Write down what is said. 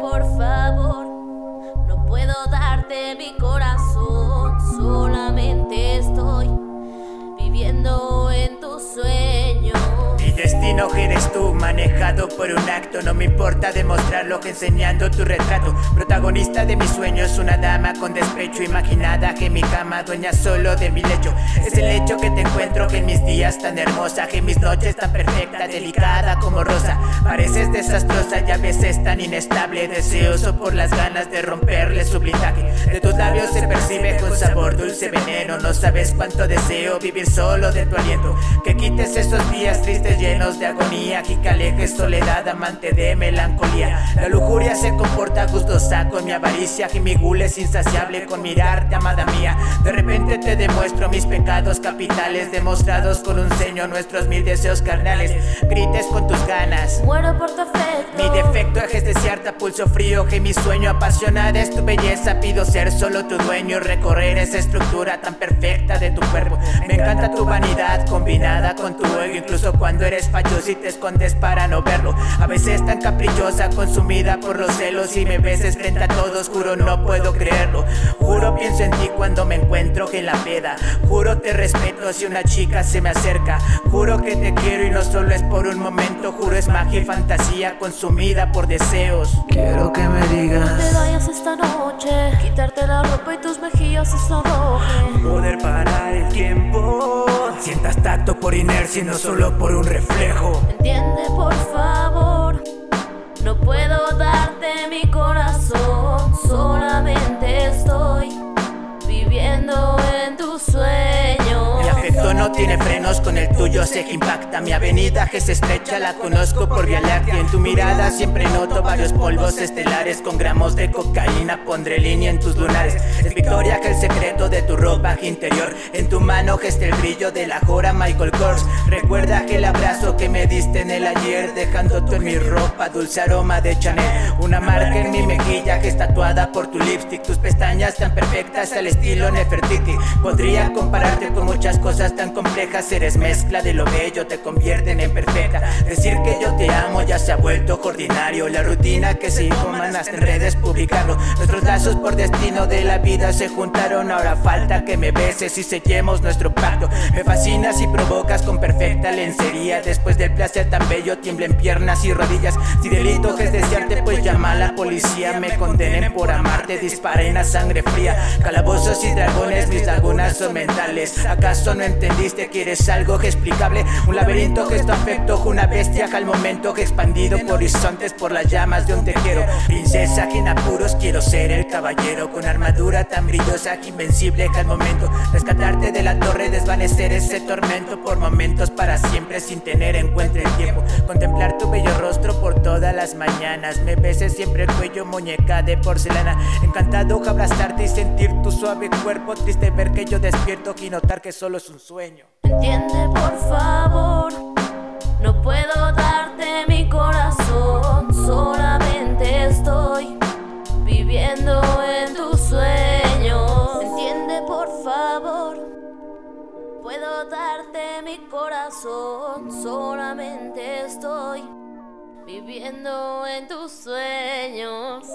por favor. No puedo darte mi corazón, solamente estoy viviendo en tu sueño. Destino eres tú, manejado por un acto. No me importa demostrarlo que enseñando tu retrato. Protagonista de mis sueños, una dama con despecho. Imaginada que mi cama, dueña solo de mi lecho. Es el hecho que te encuentro que mis días tan hermosa, que mis noches tan perfecta, delicada como rosa. Pareces desastrosa y a veces tan inestable. Deseoso por las ganas de romperle su blindaje. De tus labios se percibe con sabor dulce veneno. No sabes cuánto deseo vivir solo de tu aliento. Que quites esos días tristes llenos de agonía. Que soledad, amante de melancolía. La lujuria se comporta gustosa con mi avaricia. Y mi gula es insaciable con mirarte, amada mía. De repente te demuestro mis pecados capitales. Demostrados con un ceño nuestros mil deseos carnales. Grites con tus ganas. Muero por tu afecto. Mi defecto es desearte a pulso frío que mi sueño apasionada es tu belleza pido ser solo tu dueño recorrer esa estructura tan perfecta de tu cuerpo. Me encanta tu vanidad combinada con tu ego incluso cuando eres falloso y te escondes para no verlo. A veces tan caprichosa consumida por los celos y me beses frente a todos juro no puedo creerlo. Juro pienso en ti cuando me encuentro en la peda. Juro te respeto si una chica se me acerca. Juro que te quiero y no solo es por un momento juro es magia y fantasía consumida por deseos. Quiero que me No te digas vayas esta noche, quitarte la ropa y tus mejillas se sonrojen. Poder parar el tiempo. Sientas tacto por inercia y no solo por un reflejo. Entiende por favor, no puedo darte no tiene frenos, con el tuyo sé que impacta. Mi avenida que se estrecha, la conozco por Vía Láctea. En tu mirada siempre noto varios polvos estelares Con gramos de cocaína. Pondré línea en tus lunares. Es victoria que el secreto de tu ropa interior. En tu mano gesta el brillo de la jora Michael Kors. Recuerda que el abrazo que me diste en el ayer Dejando tú en mi ropa, dulce aroma de Chanel. Una marca en mi mejilla que es tatuada por tu lipstick. Tus pestañas tan perfectas al estilo Nefertiti. Podría compararte con muchas cosas tan complejas Eres mezcla de lo bello, te convierten en perfecta. Decir que yo te amo ya se ha vuelto ordinario. La rutina que se hasta en redes publicarlo. Nuestros lazos por destino de la vida se juntaron. Ahora falta que me beses y sellemos nuestro pacto. Me fascinas y provocas con perfecta lencería. Después del placer tan bello tiemblen piernas y rodillas. Si delito es desearte pues llama a la policía. Me condenen por amarte, disparen a sangre fría. Calabozos y dragones, mis lagunas son mentales. ¿Acaso no entendiste que eres algo que explicable? Un laberinto tu afecto, una bestia que al momento que expandido por horizontes por las llamas de un te quiero Princesa que en apuros quiero ser el caballero. Con armadura tan brillosa que invencible que al momento. Rescatarte de la torre, desvanecer ese tormento Por momentos para siempre sin tener en cuenta el tiempo. Contemplar todas las mañanas. Me beses siempre el cuello, muñeca de porcelana. Encantado que abrazarte y sentir tu suave cuerpo. Triste ver que yo despierto y notar que solo es un sueño. Entiende por favor, no puedo darte mi corazón, solamente estoy viviendo en tus sueños. Entiende por favor, puedo darte mi corazón, solamente estoy viviendo en tus sueños.